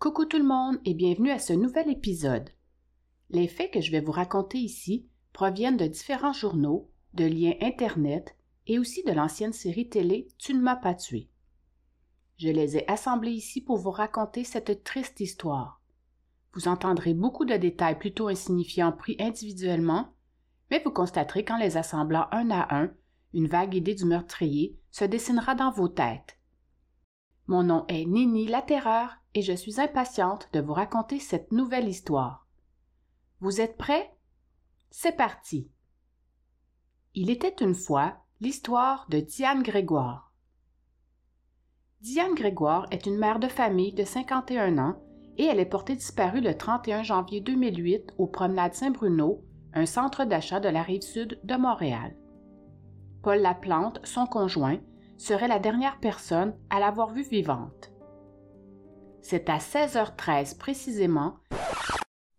Coucou tout le monde et bienvenue à ce nouvel épisode. Les faits que je vais vous raconter ici proviennent de différents journaux, de liens Internet et aussi de l'ancienne série télé Tu ne m'as pas tué. Je les ai assemblés ici pour vous raconter cette triste histoire. Vous entendrez beaucoup de détails plutôt insignifiants pris individuellement, mais vous constaterez qu'en les assemblant un à un, une vague idée du meurtrier se dessinera dans vos têtes. Mon nom est Nini la Terreur et je suis impatiente de vous raconter cette nouvelle histoire. Vous êtes prêts? C'est parti. Il était une fois l'histoire de Diane Grégoire. Diane Grégoire est une mère de famille de 51 ans et elle est portée disparue le 31 janvier 2008 au Promenade Saint-Bruno, un centre d'achat de la rive sud de Montréal. Paul Laplante, son conjoint, serait la dernière personne à l'avoir vue vivante. C'est à 16h13 précisément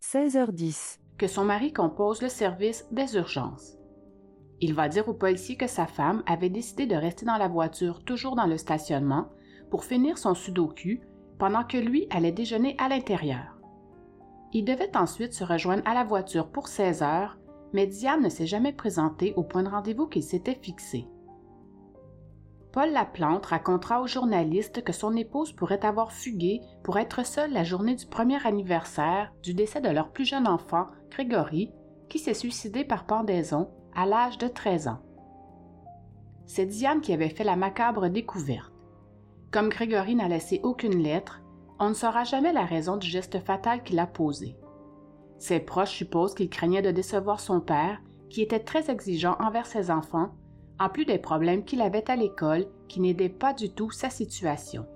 16h10 que son mari compose le service des urgences. Il va dire au policier que sa femme avait décidé de rester dans la voiture toujours dans le stationnement pour finir son sudoku pendant que lui allait déjeuner à l'intérieur. Il devait ensuite se rejoindre à la voiture pour 16 heures, mais Diane ne s'est jamais présentée au point de rendez-vous qu'il s'était fixé. Paul Laplante racontera aux journalistes que son épouse pourrait avoir fugué pour être seule la journée du premier anniversaire du décès de leur plus jeune enfant, Grégory, qui s'est suicidé par pendaison à l'âge de 13 ans. C'est Diane qui avait fait la macabre découverte. Comme Grégory n'a laissé aucune lettre, on ne saura jamais la raison du geste fatal qu'il a posé. Ses proches supposent qu'il craignait de décevoir son père, qui était très exigeant envers ses enfants en plus des problèmes qu'il avait à l'école qui n'aidaient pas du tout sa situation.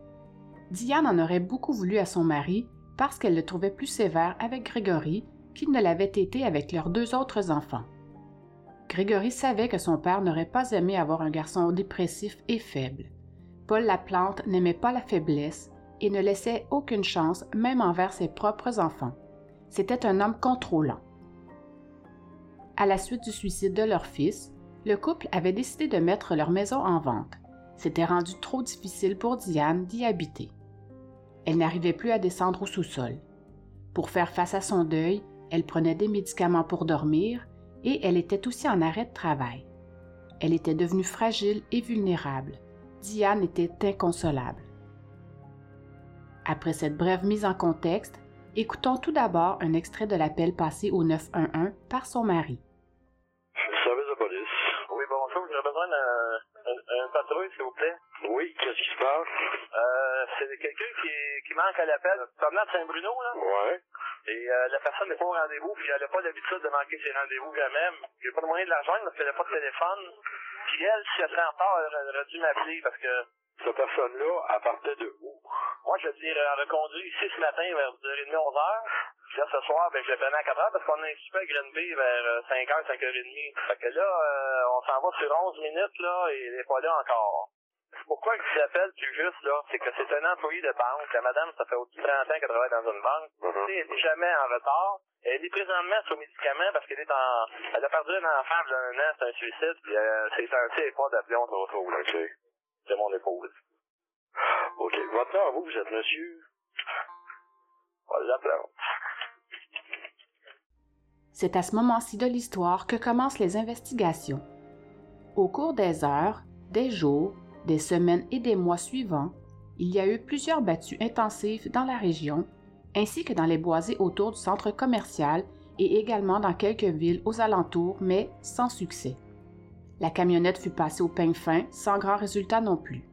Diane en aurait beaucoup voulu à son mari parce qu'elle le trouvait plus sévère avec Grégory qu'il ne l'avait été avec leurs deux autres enfants. Grégory savait que son père n'aurait pas aimé avoir un garçon dépressif et faible. Paul Laplante n'aimait pas la faiblesse et ne laissait aucune chance même envers ses propres enfants. C'était un homme contrôlant. À la suite du suicide de leur fils, le couple avait décidé de mettre leur maison en vente. C'était rendu trop difficile pour Diane d'y habiter. Elle n'arrivait plus à descendre au sous-sol. Pour faire face à son deuil, elle prenait des médicaments pour dormir et elle était aussi en arrêt de travail. Elle était devenue fragile et vulnérable. Diane était inconsolable. Après cette brève mise en contexte, écoutons tout d'abord un extrait de l'appel passé au 911 par son mari patrouille, s'il vous plaît? Oui, qu'est-ce qui se passe? Euh, c'est quelqu'un qui, qui manque à l'appel. Promenade Saint-Bruno, là. Ouais. Et euh, la personne n'est pas au rendez-vous, puis elle n'a pas l'habitude de manquer ses rendez-vous jamais. A pas de moyen de la rejoindre parce qu'elle n'a pas de téléphone. Puis elle, si elle serait en retard, elle aurait dû m'appeler parce que... Cette personne-là, elle partait de où? Moi, je veux dire, elle a conduit ici ce matin vers 10h30, 11h. Puis là, ce soir, ben, je l'ai prenais à 4 h parce qu'on a un super Grenby vers 5h, euh, 5h30. Fait que là, euh, on s'en va sur 11 minutes, là, et elle n'est pas là encore. Pourquoi il s'appelle plus juste, là? C'est que c'est un employé de banque. La madame, ça fait au-dessus de 30 ans qu'elle travaille dans une banque. Mhm. Elle n'est jamais en retard. Elle est présentement sur médicaments parce qu'elle est en, elle a perdu un enfant il y a un an, c'est un suicide, puis euh, c'est censé être pas d'appelon, on se retrouve, là. OK. C'est mon épouse. OK. Vous, vous êtes. C'est à ce moment-ci de l'histoire que commencent les investigations. Au cours des heures, des jours, des semaines et des mois suivants, il y a eu plusieurs battues intensives dans la région, ainsi que dans les boisés autour du centre commercial et également dans quelques villes aux alentours, mais sans succès. La camionnette fut passée au peigne fin sans grand résultat non plus.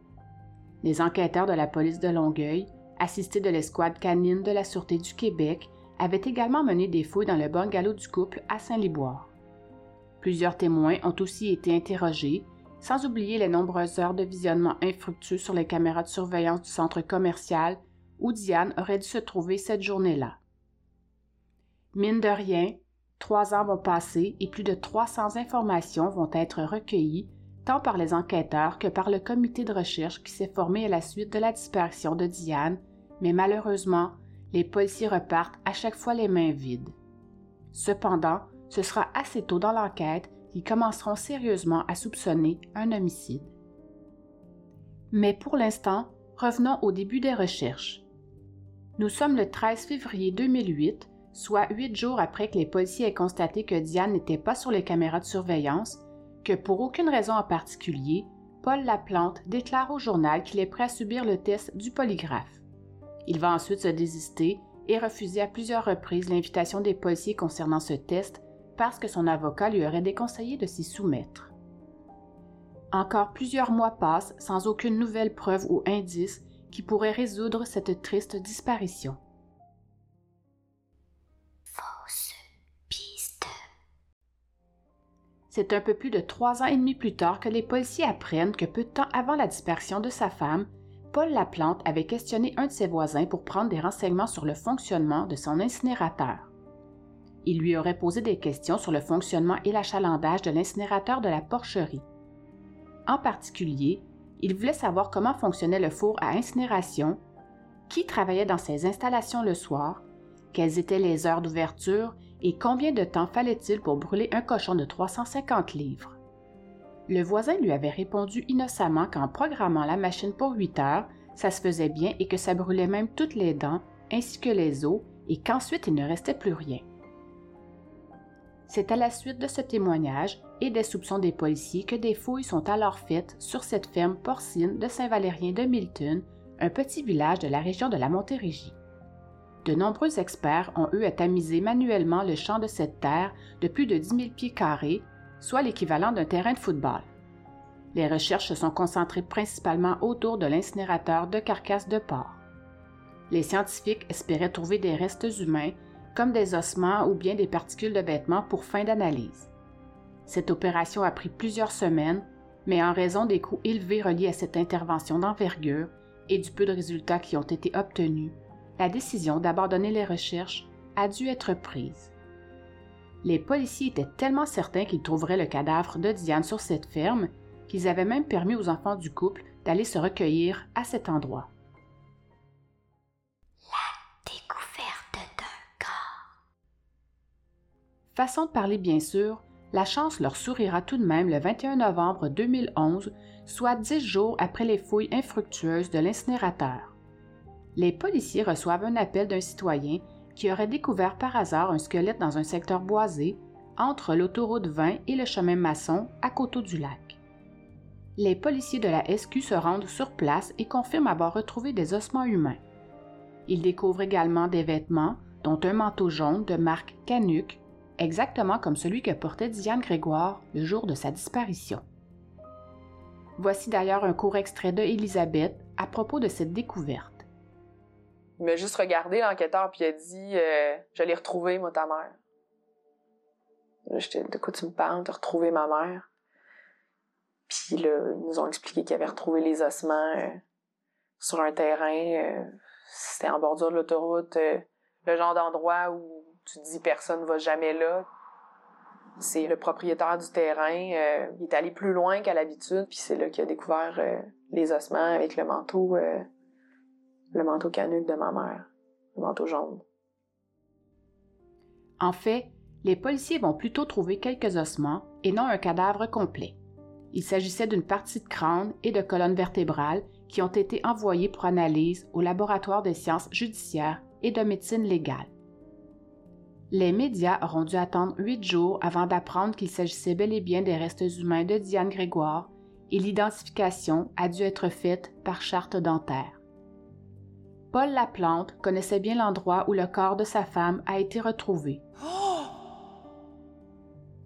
Les enquêteurs de la police de Longueuil, assistés de l'escouade canine de la Sûreté du Québec, avaient également mené des fouilles dans le bungalow du couple à Saint-Liboire. Plusieurs témoins ont aussi été interrogés, sans oublier les nombreuses heures de visionnement infructueux sur les caméras de surveillance du centre commercial où Diane aurait dû se trouver cette journée-là. Mine de rien, trois ans vont passer et plus de 300 informations vont être recueillies tant par les enquêteurs que par le comité de recherche qui s'est formé à la suite de la disparition de Diane, mais malheureusement, les policiers repartent à chaque fois les mains vides. Cependant, ce sera assez tôt dans l'enquête qu'ils commenceront sérieusement à soupçonner un homicide. Mais pour l'instant, revenons au début des recherches. Nous sommes le 13 février 2008, soit huit jours après que les policiers aient constaté que Diane n'était pas sur les caméras de surveillance, que pour aucune raison en particulier, Paul Laplante déclare au journal qu'il est prêt à subir le test du polygraphe. Il va ensuite se désister et refuser à plusieurs reprises l'invitation des policiers concernant ce test parce que son avocat lui aurait déconseillé de s'y soumettre. Encore plusieurs mois passent sans aucune nouvelle preuve ou indice qui pourrait résoudre cette triste disparition. C'est un peu plus de trois ans et demi plus tard que les policiers apprennent que peu de temps avant la disparition de sa femme, Paul Laplante avait questionné un de ses voisins pour prendre des renseignements sur le fonctionnement de son incinérateur. Il lui aurait posé des questions sur le fonctionnement et l'achalandage de l'incinérateur de la porcherie. En particulier, il voulait savoir comment fonctionnait le four à incinération, qui travaillait dans ces installations le soir, quelles étaient les heures d'ouverture et combien de temps fallait-il pour brûler un cochon de 350 livres? Le voisin lui avait répondu innocemment qu'en programmant la machine pour 8 heures, ça se faisait bien et que ça brûlait même toutes les dents, ainsi que les os, et qu'ensuite il ne restait plus rien. C'est à la suite de ce témoignage et des soupçons des policiers que des fouilles sont alors faites sur cette ferme porcine de Saint-Valérien de Milton, un petit village de la région de la Montérégie. De nombreux experts ont eu à tamiser manuellement le champ de cette terre de plus de 10 000 pieds carrés, soit l'équivalent d'un terrain de football. Les recherches se sont concentrées principalement autour de l'incinérateur de carcasses de porc. Les scientifiques espéraient trouver des restes humains comme des ossements ou bien des particules de vêtements pour fin d'analyse. Cette opération a pris plusieurs semaines, mais en raison des coûts élevés reliés à cette intervention d'envergure et du peu de résultats qui ont été obtenus, la décision d'abandonner les recherches a dû être prise. Les policiers étaient tellement certains qu'ils trouveraient le cadavre de Diane sur cette ferme qu'ils avaient même permis aux enfants du couple d'aller se recueillir à cet endroit. Façon de parler bien sûr, la chance leur sourira tout de même le 21 novembre 2011, soit dix jours après les fouilles infructueuses de l'incinérateur. Les policiers reçoivent un appel d'un citoyen qui aurait découvert par hasard un squelette dans un secteur boisé entre l'autoroute 20 et le chemin maçon à Coteau du Lac. Les policiers de la SQ se rendent sur place et confirment avoir retrouvé des ossements humains. Ils découvrent également des vêtements, dont un manteau jaune de marque Canuck, exactement comme celui que portait Diane Grégoire le jour de sa disparition. Voici d'ailleurs un court extrait de Elisabeth à propos de cette découverte. Il m'a juste regardé, l'enquêteur, puis il a dit euh, Je l'ai retrouvé, moi, ta mère. J'étais De quoi tu me parles? De retrouver ma mère Puis là, ils nous ont expliqué qu'ils avaient retrouvé les ossements euh, sur un terrain. Euh, c'était en bordure de l'autoroute. le genre d'endroit où tu dis personne va jamais là. C'est le propriétaire du terrain. Euh, il est allé plus loin qu'à l'habitude, puis c'est là qu'il a découvert euh, les ossements avec le manteau, euh, le manteau canuc de ma mère, le manteau jaune. En fait, les policiers vont plutôt trouver quelques ossements et non un cadavre complet. Il s'agissait d'une partie de crâne et de colonne vertébrale qui ont été envoyées pour analyse au laboratoire des sciences judiciaires et de médecine légale les médias auront dû attendre huit jours avant d'apprendre qu'il s'agissait bel et bien des restes humains de Diane Grégoire et l'identification a dû être faite par charte dentaire. Paul Laplante connaissait bien l'endroit où le corps de sa femme a été retrouvé.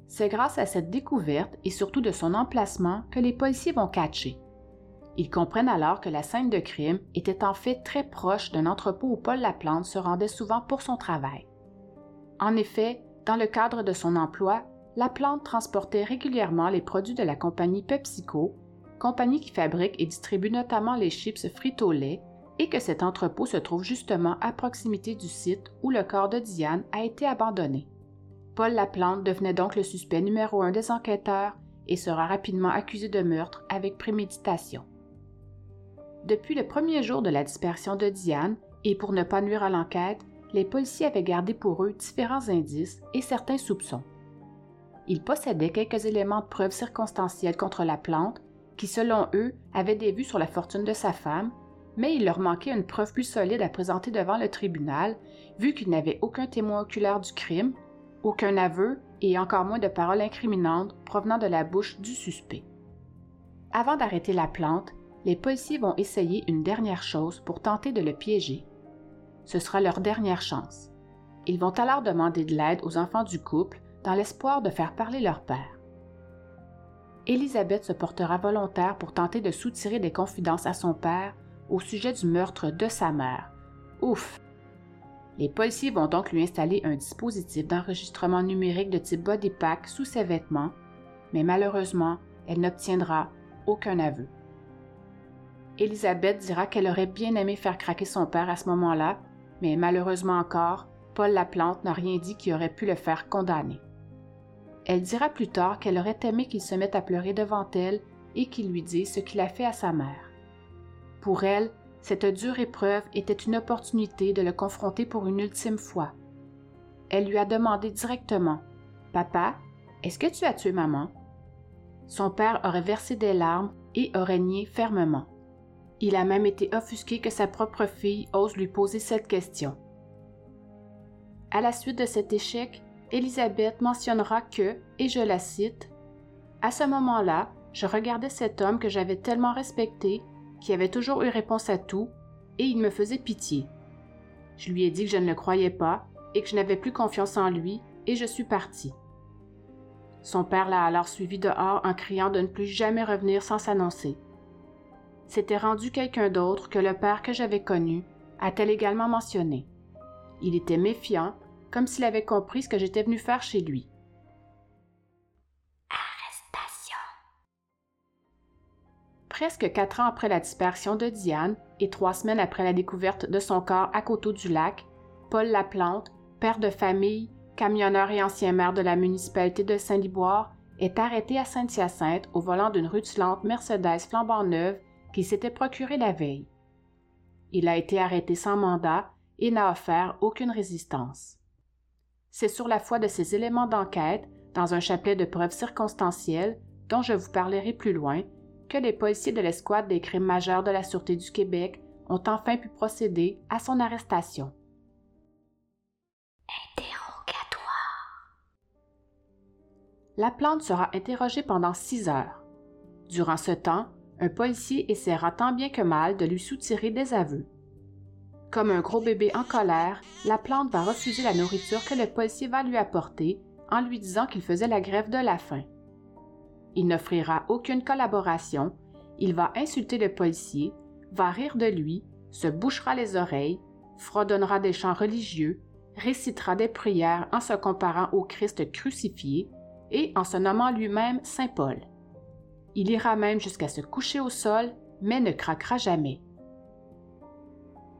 C'est grâce à cette découverte et surtout de son emplacement que les policiers vont catcher. Ils comprennent alors que la scène de crime était en fait très proche d'un entrepôt où Paul Laplante se rendait souvent pour son travail. En effet, dans le cadre de son emploi, la plante transportait régulièrement les produits de la compagnie PepsiCo, compagnie qui fabrique et distribue notamment les chips frites au lait, et que cet entrepôt se trouve justement à proximité du site où le corps de Diane a été abandonné. Paul Laplante devenait donc le suspect numéro un des enquêteurs et sera rapidement accusé de meurtre avec préméditation. Depuis le premier jour de la dispersion de Diane, et pour ne pas nuire à l'enquête, les policiers avaient gardé pour eux différents indices et certains soupçons. Ils possédaient quelques éléments de preuve circonstancielle contre la plante qui, selon eux, avaient des vues sur la fortune de sa femme, mais il leur manquait une preuve plus solide à présenter devant le tribunal, vu qu'il n'avait aucun témoin oculaire du crime, aucun aveu et encore moins de paroles incriminantes provenant de la bouche du suspect. Avant d'arrêter la plante, les policiers vont essayer une dernière chose pour tenter de le piéger. Ce sera leur dernière chance. Ils vont alors demander de l'aide aux enfants du couple dans l'espoir de faire parler leur père. Élisabeth se portera volontaire pour tenter de soutirer des confidences à son père au sujet du meurtre de sa mère. Ouf! Les policiers vont donc lui installer un dispositif d'enregistrement numérique de type body pack sous ses vêtements, mais malheureusement, elle n'obtiendra aucun aveu. Elisabeth dira qu'elle aurait bien aimé faire craquer son père à ce moment-là, mais malheureusement encore, Paul Laplante n'a rien dit qui aurait pu le faire condamner. Elle dira plus tard qu'elle aurait aimé qu'il se mette à pleurer devant elle et qu'il lui dise ce qu'il a fait à sa mère. Pour elle, cette dure épreuve était une opportunité de le confronter pour une ultime fois. Elle lui a demandé directement Papa, est-ce que tu as tué maman Son père aurait versé des larmes et aurait nié fermement. Il a même été offusqué que sa propre fille ose lui poser cette question. À la suite de cet échec, Élisabeth mentionnera que, et je la cite, À ce moment-là, je regardais cet homme que j'avais tellement respecté qui avait toujours eu réponse à tout, et il me faisait pitié. Je lui ai dit que je ne le croyais pas et que je n'avais plus confiance en lui, et je suis partie. Son père l'a alors suivi dehors en criant de ne plus jamais revenir sans s'annoncer. C'était rendu quelqu'un d'autre que le père que j'avais connu, a-t-elle également mentionné. Il était méfiant, comme s'il avait compris ce que j'étais venu faire chez lui. Presque quatre ans après la disparition de Diane et trois semaines après la découverte de son corps à Coteau du Lac, Paul Laplante, père de famille, camionneur et ancien maire de la municipalité de Saint-Liboire, est arrêté à Saint-Hyacinthe au volant d'une rutilante Mercedes flambant neuve qu'il s'était procurée la veille. Il a été arrêté sans mandat et n'a offert aucune résistance. C'est sur la foi de ces éléments d'enquête, dans un chapelet de preuves circonstancielles, dont je vous parlerai plus loin, que les policiers de l'escouade des crimes majeurs de la Sûreté du Québec ont enfin pu procéder à son arrestation. Interrogatoire. La plante sera interrogée pendant six heures. Durant ce temps, un policier essaiera tant bien que mal de lui soutirer des aveux. Comme un gros bébé en colère, la plante va refuser la nourriture que le policier va lui apporter en lui disant qu'il faisait la grève de la faim. Il n'offrira aucune collaboration, il va insulter le policier, va rire de lui, se bouchera les oreilles, fredonnera des chants religieux, récitera des prières en se comparant au Christ crucifié et en se nommant lui-même Saint Paul. Il ira même jusqu'à se coucher au sol, mais ne craquera jamais.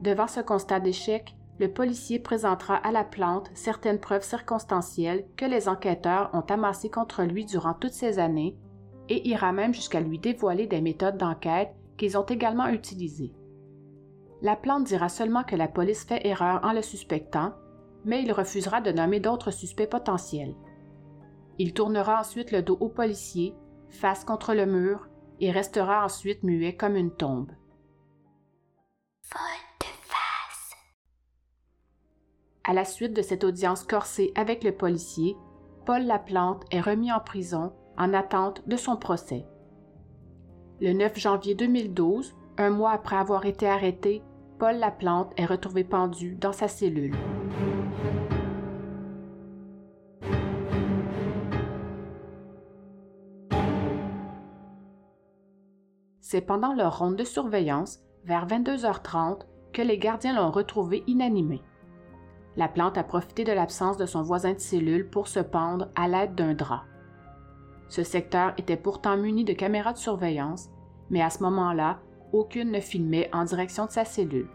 Devant ce constat d'échec, le policier présentera à la plante certaines preuves circonstancielles que les enquêteurs ont amassées contre lui durant toutes ces années et ira même jusqu'à lui dévoiler des méthodes d'enquête qu'ils ont également utilisées. La plante dira seulement que la police fait erreur en le suspectant, mais il refusera de nommer d'autres suspects potentiels. Il tournera ensuite le dos au policier, face contre le mur, et restera ensuite muet comme une tombe. face. À la suite de cette audience corsée avec le policier, Paul Laplante est remis en prison en attente de son procès. Le 9 janvier 2012, un mois après avoir été arrêté, Paul Laplante est retrouvé pendu dans sa cellule. C'est pendant leur ronde de surveillance, vers 22h30, que les gardiens l'ont retrouvé inanimé. La plante a profité de l'absence de son voisin de cellule pour se pendre à l'aide d'un drap. Ce secteur était pourtant muni de caméras de surveillance, mais à ce moment-là, aucune ne filmait en direction de sa cellule.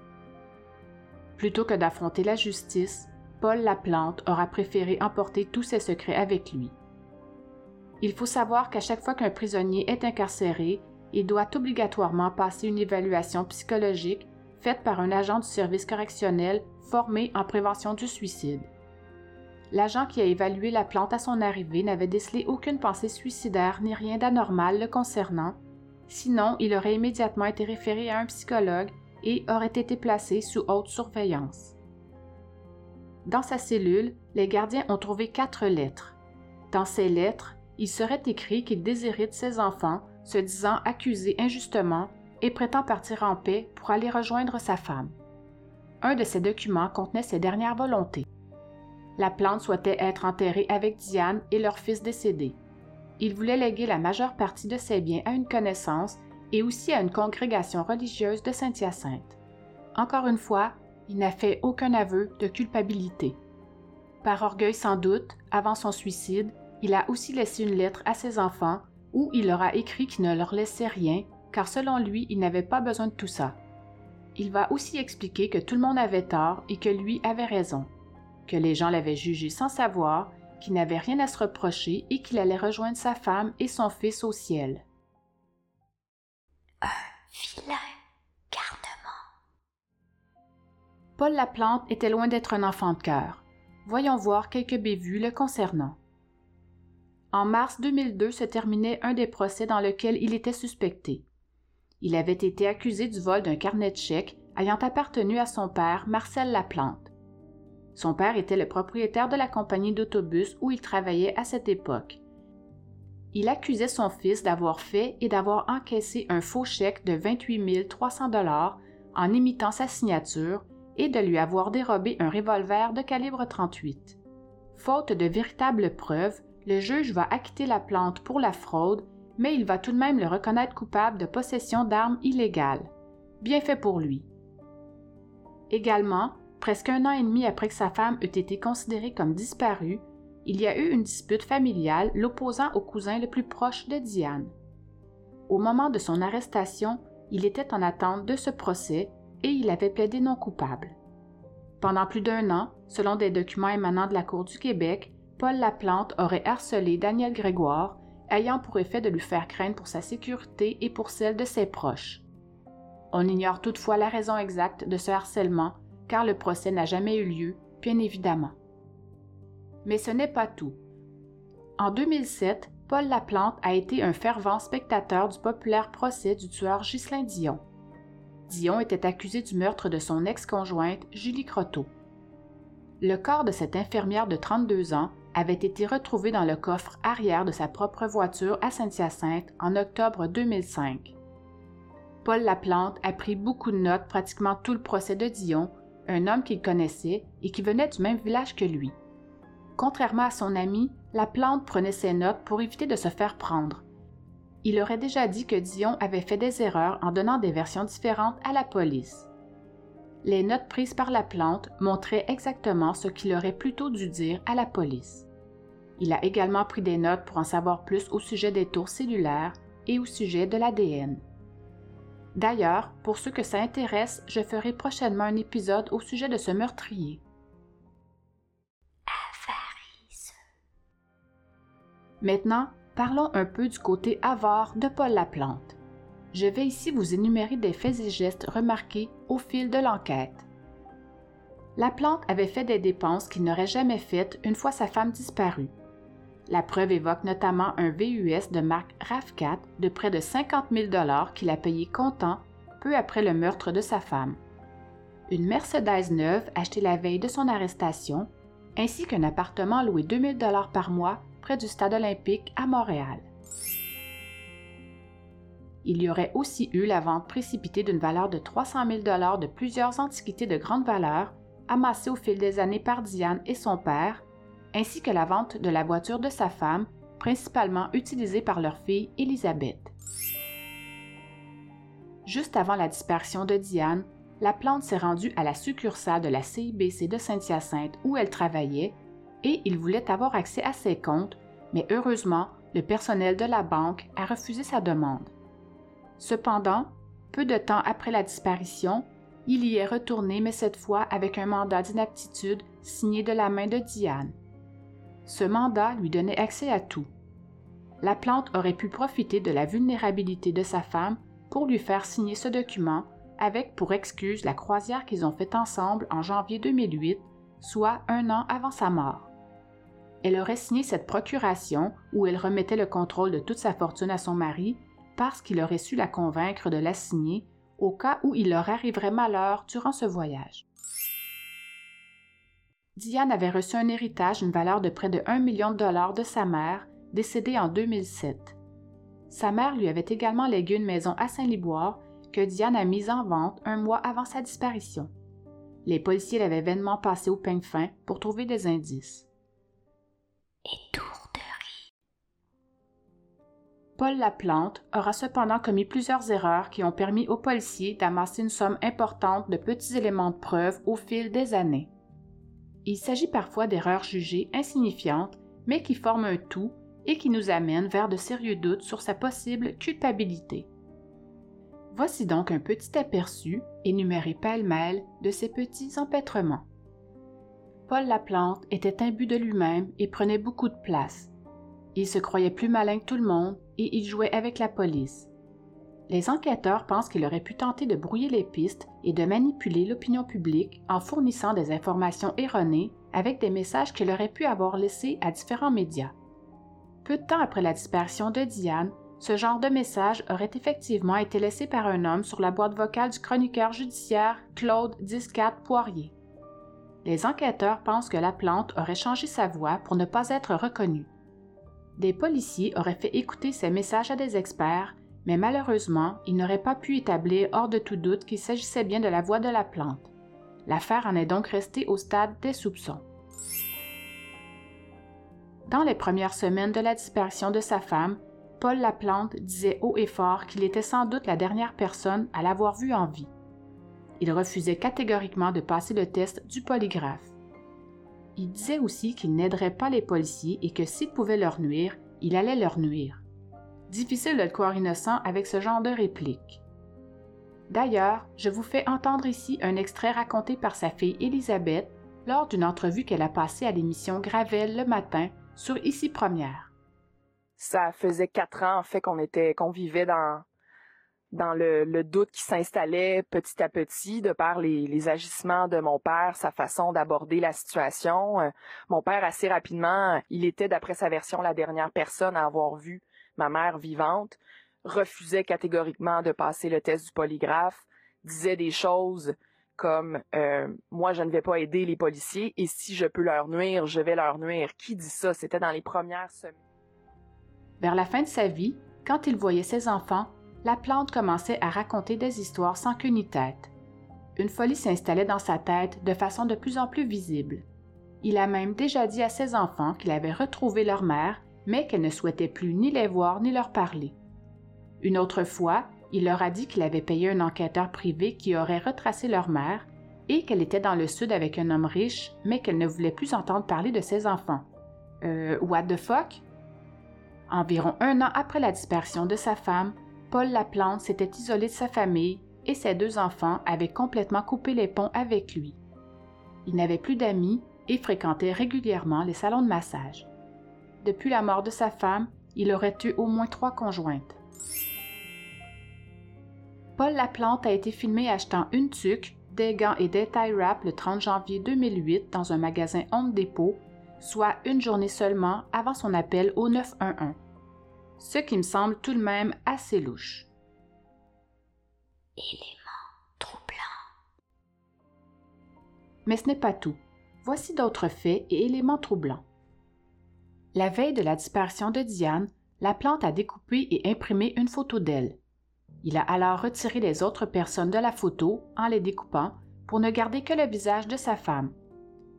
Plutôt que d'affronter la justice, Paul Laplante aura préféré emporter tous ses secrets avec lui. Il faut savoir qu'à chaque fois qu'un prisonnier est incarcéré, il doit obligatoirement passer une évaluation psychologique faite par un agent du service correctionnel formé en prévention du suicide. L'agent qui a évalué la plante à son arrivée n'avait décelé aucune pensée suicidaire ni rien d'anormal le concernant, sinon il aurait immédiatement été référé à un psychologue et aurait été placé sous haute surveillance. Dans sa cellule, les gardiens ont trouvé quatre lettres. Dans ces lettres, il serait écrit qu'il déshérite ses enfants, se disant accusé injustement et prétend partir en paix pour aller rejoindre sa femme. Un de ces documents contenait ses dernières volontés. La plante souhaitait être enterrée avec Diane et leur fils décédé. Il voulait léguer la majeure partie de ses biens à une connaissance et aussi à une congrégation religieuse de Saint-Hyacinthe. Encore une fois, il n'a fait aucun aveu de culpabilité. Par orgueil sans doute, avant son suicide, il a aussi laissé une lettre à ses enfants où il leur a écrit qu'il ne leur laissait rien, car selon lui, il n'avait pas besoin de tout ça. Il va aussi expliquer que tout le monde avait tort et que lui avait raison, que les gens l'avaient jugé sans savoir, qu'il n'avait rien à se reprocher et qu'il allait rejoindre sa femme et son fils au ciel. Un vilain garnement. Paul Laplante était loin d'être un enfant de cœur. Voyons voir quelques bévues le concernant. En mars 2002 se terminait un des procès dans lequel il était suspecté. Il avait été accusé du vol d'un carnet de chèques ayant appartenu à son père, Marcel Laplante. Son père était le propriétaire de la compagnie d'autobus où il travaillait à cette époque. Il accusait son fils d'avoir fait et d'avoir encaissé un faux chèque de 28 300 dollars en imitant sa signature et de lui avoir dérobé un revolver de calibre 38. Faute de véritables preuves, le juge va acquitter la plante pour la fraude, mais il va tout de même le reconnaître coupable de possession d'armes illégales. Bien fait pour lui. Également, presque un an et demi après que sa femme eût été considérée comme disparue, il y a eu une dispute familiale l'opposant au cousin le plus proche de Diane. Au moment de son arrestation, il était en attente de ce procès et il avait plaidé non coupable. Pendant plus d'un an, selon des documents émanant de la Cour du Québec, Paul Laplante aurait harcelé Daniel Grégoire, ayant pour effet de lui faire craindre pour sa sécurité et pour celle de ses proches. On ignore toutefois la raison exacte de ce harcèlement, car le procès n'a jamais eu lieu, bien évidemment. Mais ce n'est pas tout. En 2007, Paul Laplante a été un fervent spectateur du populaire procès du tueur Ghislain Dion. Dion était accusé du meurtre de son ex-conjointe Julie Croteau. Le corps de cette infirmière de 32 ans avait été retrouvé dans le coffre arrière de sa propre voiture à Saint-Hyacinthe en octobre 2005. Paul Laplante a pris beaucoup de notes pratiquement tout le procès de Dion, un homme qu'il connaissait et qui venait du même village que lui. Contrairement à son ami, Laplante prenait ses notes pour éviter de se faire prendre. Il aurait déjà dit que Dion avait fait des erreurs en donnant des versions différentes à la police. Les notes prises par Laplante montraient exactement ce qu'il aurait plutôt dû dire à la police. Il a également pris des notes pour en savoir plus au sujet des tours cellulaires et au sujet de l'ADN. D'ailleurs, pour ceux que ça intéresse, je ferai prochainement un épisode au sujet de ce meurtrier. Avarice. Maintenant, parlons un peu du côté avare de Paul Laplante. Je vais ici vous énumérer des faits et gestes remarqués au fil de l'enquête. Laplante avait fait des dépenses qu'il n'aurait jamais faites une fois sa femme disparue. La preuve évoque notamment un VUS de marque RAV4 de près de 50 000 qu'il a payé comptant peu après le meurtre de sa femme. Une Mercedes neuve achetée la veille de son arrestation, ainsi qu'un appartement loué 2000 par mois près du stade olympique à Montréal. Il y aurait aussi eu la vente précipitée d'une valeur de 300 000 de plusieurs antiquités de grande valeur amassées au fil des années par Diane et son père, ainsi que la vente de la voiture de sa femme, principalement utilisée par leur fille Elisabeth. Juste avant la disparition de Diane, la plante s'est rendue à la succursale de la CIBC de Saint-Hyacinthe où elle travaillait et il voulait avoir accès à ses comptes, mais heureusement, le personnel de la banque a refusé sa demande. Cependant, peu de temps après la disparition, il y est retourné, mais cette fois avec un mandat d'inaptitude signé de la main de Diane. Ce mandat lui donnait accès à tout. La plante aurait pu profiter de la vulnérabilité de sa femme pour lui faire signer ce document avec pour excuse la croisière qu'ils ont faite ensemble en janvier 2008, soit un an avant sa mort. Elle aurait signé cette procuration où elle remettait le contrôle de toute sa fortune à son mari parce qu'il aurait su la convaincre de la signer au cas où il leur arriverait malheur durant ce voyage. Diane avait reçu un héritage d'une valeur de près de 1 million de dollars de sa mère, décédée en 2007. Sa mère lui avait également légué une maison à Saint-Liboire que Diane a mise en vente un mois avant sa disparition. Les policiers l'avaient vainement passé au peigne fin pour trouver des indices. Étourderie. Paul Laplante aura cependant commis plusieurs erreurs qui ont permis aux policiers d'amasser une somme importante de petits éléments de preuve au fil des années. Il s'agit parfois d'erreurs jugées insignifiantes, mais qui forment un tout et qui nous amènent vers de sérieux doutes sur sa possible culpabilité. Voici donc un petit aperçu, énuméré pêle-mêle, de ces petits empêtrements. Paul Laplante était imbu de lui-même et prenait beaucoup de place. Il se croyait plus malin que tout le monde et il jouait avec la police. Les enquêteurs pensent qu'il aurait pu tenter de brouiller les pistes et de manipuler l'opinion publique en fournissant des informations erronées avec des messages qu'il aurait pu avoir laissés à différents médias. Peu de temps après la disparition de Diane, ce genre de message aurait effectivement été laissé par un homme sur la boîte vocale du chroniqueur judiciaire Claude Discat Poirier. Les enquêteurs pensent que la plante aurait changé sa voix pour ne pas être reconnue. Des policiers auraient fait écouter ces messages à des experts, mais malheureusement, ils n'auraient pas pu établir hors de tout doute qu'il s'agissait bien de la voix de la plante. L'affaire en est donc restée au stade des soupçons. Dans les premières semaines de la disparition de sa femme, Paul Laplante disait haut et fort qu'il était sans doute la dernière personne à l'avoir vue en vie. Il refusait catégoriquement de passer le test du polygraphe. Il disait aussi qu'il n'aiderait pas les policiers et que s'il pouvait leur nuire, il allait leur nuire. Difficile de le croire innocent avec ce genre de réplique. D'ailleurs, je vous fais entendre ici un extrait raconté par sa fille Elisabeth lors d'une entrevue qu'elle a passée à l'émission Gravel le matin sur Ici Première ça faisait quatre ans en fait qu'on était qu'on vivait dans dans le, doute qui s'installait petit à petit de par les, les, agissements de mon père, sa façon d'aborder la situation. Euh, mon père, assez rapidement, il était, d'après sa version, la dernière personne à avoir vu ma mère vivante, refusait catégoriquement de passer le test du polygraphe, disait des choses comme euh, moi je ne vais pas aider les policiers et si je peux leur nuire, je vais leur nuire. Qui dit ça? C'était dans les premières semaines. Vers la fin de sa vie, quand il voyait ses enfants, la plante commençait à raconter des histoires sans queue ni tête. Une folie s'installait dans sa tête de façon de plus en plus visible. Il a même déjà dit à ses enfants qu'il avait retrouvé leur mère, mais qu'elle ne souhaitait plus ni les voir ni leur parler. Une autre fois, il leur a dit qu'il avait payé un enquêteur privé qui aurait retracé leur mère et qu'elle était dans le sud avec un homme riche, mais qu'elle ne voulait plus entendre parler de ses enfants. Euh, what the fuck? Environ un an après la disparition de sa femme, Paul Laplante s'était isolé de sa famille et ses deux enfants avaient complètement coupé les ponts avec lui. Il n'avait plus d'amis et fréquentait régulièrement les salons de massage. Depuis la mort de sa femme, il aurait eu au moins trois conjointes. Paul Laplante a été filmé achetant une tuque, des gants et des tie wraps le 30 janvier 2008 dans un magasin Home Depot, soit une journée seulement avant son appel au 911 ce qui me semble tout de même assez louche. Élément troublant. Mais ce n'est pas tout. Voici d'autres faits et éléments troublants. La veille de la disparition de Diane, la plante a découpé et imprimé une photo d'elle. Il a alors retiré les autres personnes de la photo en les découpant pour ne garder que le visage de sa femme.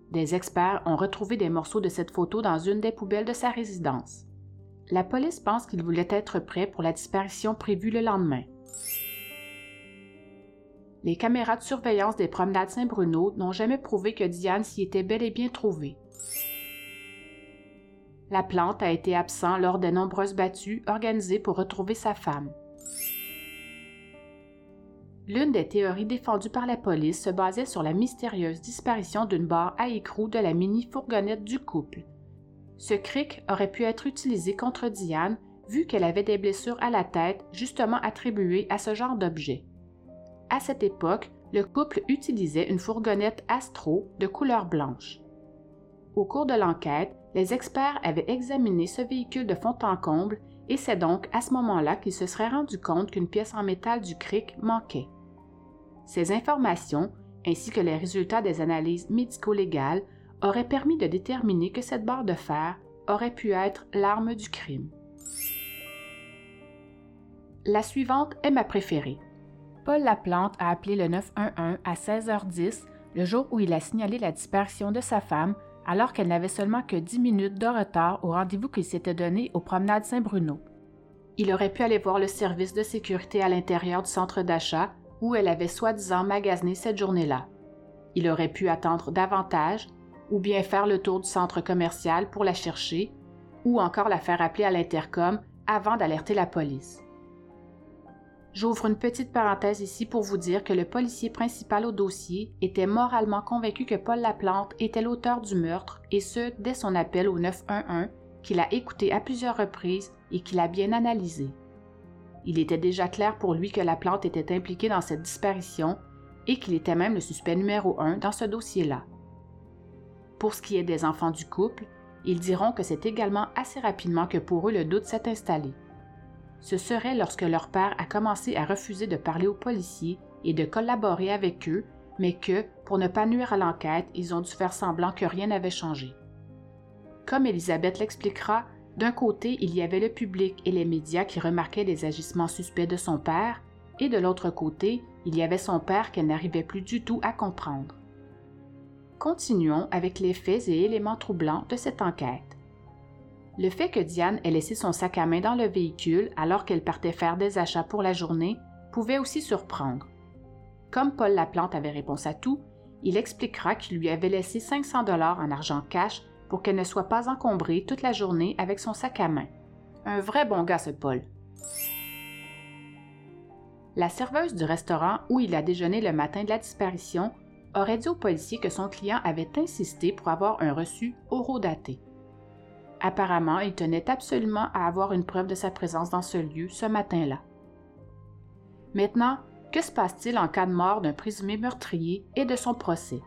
Des experts ont retrouvé des morceaux de cette photo dans une des poubelles de sa résidence. La police pense qu'il voulait être prêt pour la disparition prévue le lendemain. Les caméras de surveillance des promenades Saint-Bruno n'ont jamais prouvé que Diane s'y était bel et bien trouvée. La plante a été absent lors des nombreuses battues organisées pour retrouver sa femme. L'une des théories défendues par la police se basait sur la mystérieuse disparition d'une barre à écrou de la mini-fourgonnette du couple. Ce cric aurait pu être utilisé contre Diane vu qu'elle avait des blessures à la tête justement attribuées à ce genre d'objet. À cette époque, le couple utilisait une fourgonnette Astro de couleur blanche. Au cours de l'enquête, les experts avaient examiné ce véhicule de fond en comble et c'est donc à ce moment-là qu'ils se seraient rendus compte qu'une pièce en métal du cric manquait. Ces informations, ainsi que les résultats des analyses médico-légales, auraient permis de déterminer que cette barre de fer aurait pu être l'arme du crime. La suivante est ma préférée. Paul Laplante a appelé le 911 à 16h10 le jour où il a signalé la disparition de sa femme alors qu'elle n'avait seulement que 10 minutes de retard au rendez-vous qu'il s'était donné aux promenades Saint-Bruno. Il aurait pu aller voir le service de sécurité à l'intérieur du centre d'achat où elle avait soi-disant magasiné cette journée-là. Il aurait pu attendre davantage ou bien faire le tour du centre commercial pour la chercher ou encore la faire appeler à l'intercom avant d'alerter la police. J'ouvre une petite parenthèse ici pour vous dire que le policier principal au dossier était moralement convaincu que Paul Laplante était l'auteur du meurtre, et ce, dès son appel au 911, qu'il a écouté à plusieurs reprises et qu'il a bien analysé. Il était déjà clair pour lui que Laplante était impliqué dans cette disparition et qu'il était même le suspect numéro un dans ce dossier-là. Pour ce qui est des enfants du couple, ils diront que c'est également assez rapidement que pour eux le doute s'est installé ce serait lorsque leur père a commencé à refuser de parler aux policiers et de collaborer avec eux, mais que, pour ne pas nuire à l'enquête, ils ont dû faire semblant que rien n'avait changé. Comme Elisabeth l'expliquera, d'un côté, il y avait le public et les médias qui remarquaient les agissements suspects de son père, et de l'autre côté, il y avait son père qu'elle n'arrivait plus du tout à comprendre. Continuons avec les faits et éléments troublants de cette enquête. Le fait que Diane ait laissé son sac à main dans le véhicule alors qu'elle partait faire des achats pour la journée pouvait aussi surprendre. Comme Paul Laplante avait réponse à tout, il expliquera qu'il lui avait laissé 500 dollars en argent cash pour qu'elle ne soit pas encombrée toute la journée avec son sac à main. Un vrai bon gars, ce Paul. La serveuse du restaurant où il a déjeuné le matin de la disparition aurait dit au policier que son client avait insisté pour avoir un reçu horodaté. Apparemment, il tenait absolument à avoir une preuve de sa présence dans ce lieu ce matin-là. Maintenant, que se passe-t-il en cas de mort d'un présumé meurtrier et de son procès?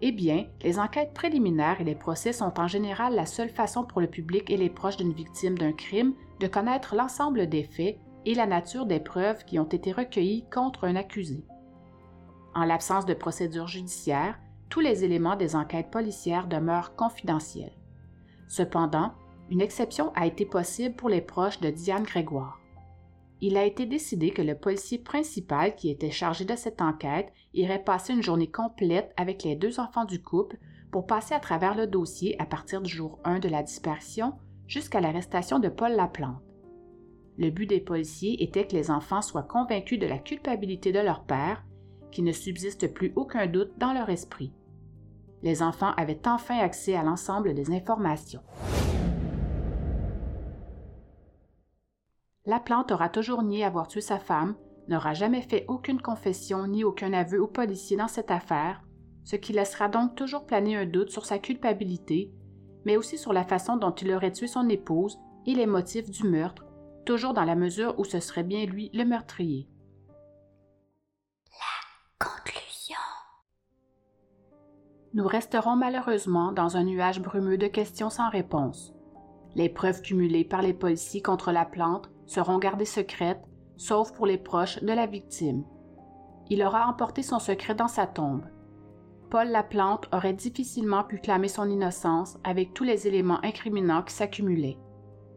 Eh bien, les enquêtes préliminaires et les procès sont en général la seule façon pour le public et les proches d'une victime d'un crime de connaître l'ensemble des faits et la nature des preuves qui ont été recueillies contre un accusé. En l'absence de procédure judiciaire, tous les éléments des enquêtes policières demeurent confidentiels. Cependant, une exception a été possible pour les proches de Diane Grégoire. Il a été décidé que le policier principal qui était chargé de cette enquête irait passer une journée complète avec les deux enfants du couple pour passer à travers le dossier à partir du jour 1 de la disparition jusqu'à l'arrestation de Paul Laplante. Le but des policiers était que les enfants soient convaincus de la culpabilité de leur père, qu'il ne subsiste plus aucun doute dans leur esprit les enfants avaient enfin accès à l'ensemble des informations. La plante aura toujours nié avoir tué sa femme, n'aura jamais fait aucune confession ni aucun aveu aux policiers dans cette affaire, ce qui laissera donc toujours planer un doute sur sa culpabilité, mais aussi sur la façon dont il aurait tué son épouse et les motifs du meurtre, toujours dans la mesure où ce serait bien lui le meurtrier. Nous resterons malheureusement dans un nuage brumeux de questions sans réponse. Les preuves cumulées par les policiers contre la plante seront gardées secrètes, sauf pour les proches de la victime. Il aura emporté son secret dans sa tombe. Paul Laplante aurait difficilement pu clamer son innocence avec tous les éléments incriminants qui s'accumulaient.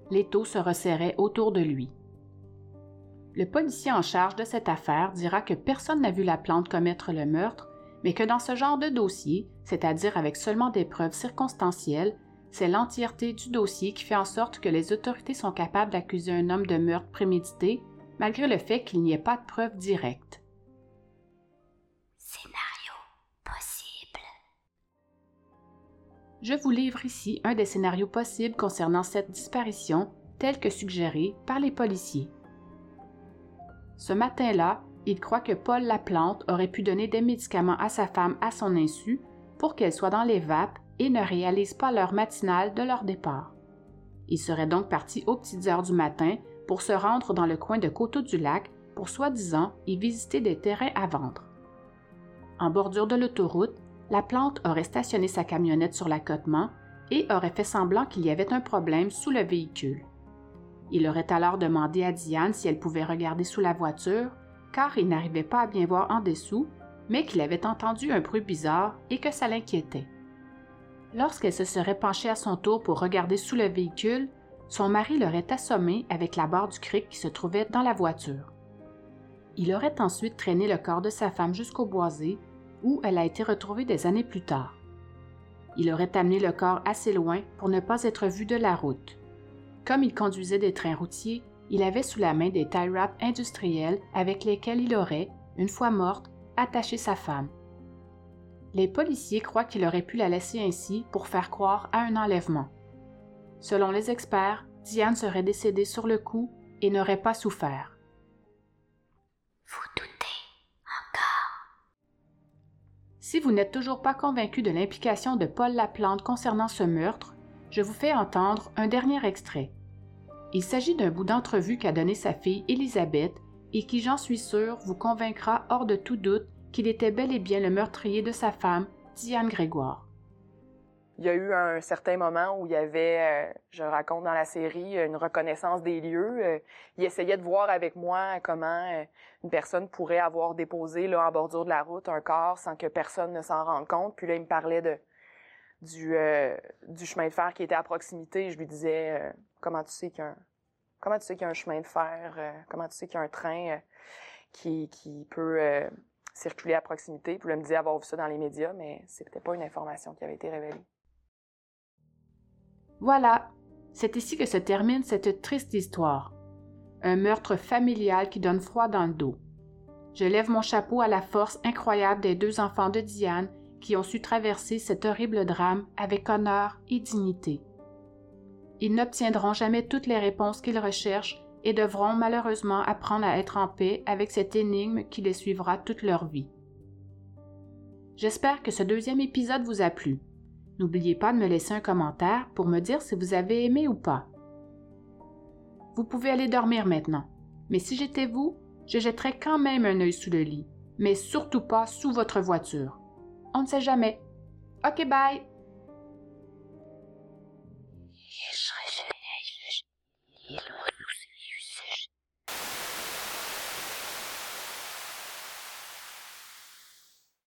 L'étau se resserrait autour de lui. Le policier en charge de cette affaire dira que personne n'a vu la plante commettre le meurtre mais que dans ce genre de dossier, c'est-à-dire avec seulement des preuves circonstancielles, c'est l'entièreté du dossier qui fait en sorte que les autorités sont capables d'accuser un homme de meurtre prémédité, malgré le fait qu'il n'y ait pas de preuves directes. Scénario possible. Je vous livre ici un des scénarios possibles concernant cette disparition, tel que suggéré par les policiers. Ce matin-là, il croit que Paul Laplante aurait pu donner des médicaments à sa femme à son insu pour qu'elle soit dans les vapes et ne réalise pas l'heure matinale de leur départ. Il serait donc parti aux petites heures du matin pour se rendre dans le coin de Coteau-du-Lac pour soi-disant y visiter des terrains à vendre. En bordure de l'autoroute, la plante aurait stationné sa camionnette sur l'accotement et aurait fait semblant qu'il y avait un problème sous le véhicule. Il aurait alors demandé à Diane si elle pouvait regarder sous la voiture car il n'arrivait pas à bien voir en dessous, mais qu'il avait entendu un bruit bizarre et que ça l'inquiétait. Lorsqu'elle se serait penchée à son tour pour regarder sous le véhicule, son mari l'aurait assommé avec la barre du cric qui se trouvait dans la voiture. Il aurait ensuite traîné le corps de sa femme jusqu'au boisé, où elle a été retrouvée des années plus tard. Il aurait amené le corps assez loin pour ne pas être vu de la route. Comme il conduisait des trains routiers, il avait sous la main des tie wraps industriels avec lesquels il aurait, une fois morte, attaché sa femme. Les policiers croient qu'il aurait pu la laisser ainsi pour faire croire à un enlèvement. Selon les experts, Diane serait décédée sur le coup et n'aurait pas souffert. Vous doutez encore? Si vous n'êtes toujours pas convaincu de l'implication de Paul Laplante concernant ce meurtre, je vous fais entendre un dernier extrait. Il s'agit d'un bout d'entrevue qu'a donné sa fille Elisabeth et qui, j'en suis sûre, vous convaincra hors de tout doute qu'il était bel et bien le meurtrier de sa femme, Diane Grégoire. Il y a eu un certain moment où il y avait, euh, je raconte dans la série, une reconnaissance des lieux. Euh, il essayait de voir avec moi comment euh, une personne pourrait avoir déposé là en bordure de la route un corps sans que personne ne s'en rende compte. Puis là, il me parlait de du, du chemin de fer qui était à proximité. Je lui disais comment tu sais qu'il y a un, comment tu sais chemin de fer, comment tu sais qu'il y a un train qui, qui peut circuler à proximité? Puis là, me disait avoir vu ça dans les médias, mais c'était pas une information qui avait été révélée. Voilà, c'est ici que se termine cette triste histoire. Un meurtre familial qui donne froid dans le dos. Je lève mon chapeau à la force incroyable des deux enfants de Diane qui ont su traverser cet horrible drame avec honneur et dignité. Ils n'obtiendront jamais toutes les réponses qu'ils recherchent et devront malheureusement apprendre à être en paix avec cette énigme qui les suivra toute leur vie. J'espère que ce deuxième épisode vous a plu. N'oubliez pas de me laisser un commentaire pour me dire si vous avez aimé ou pas. Vous pouvez aller dormir maintenant, mais si j'étais vous, je jetterais quand même un œil sous le lit, mais surtout pas sous votre voiture. On ne sait jamais. Ok, bye!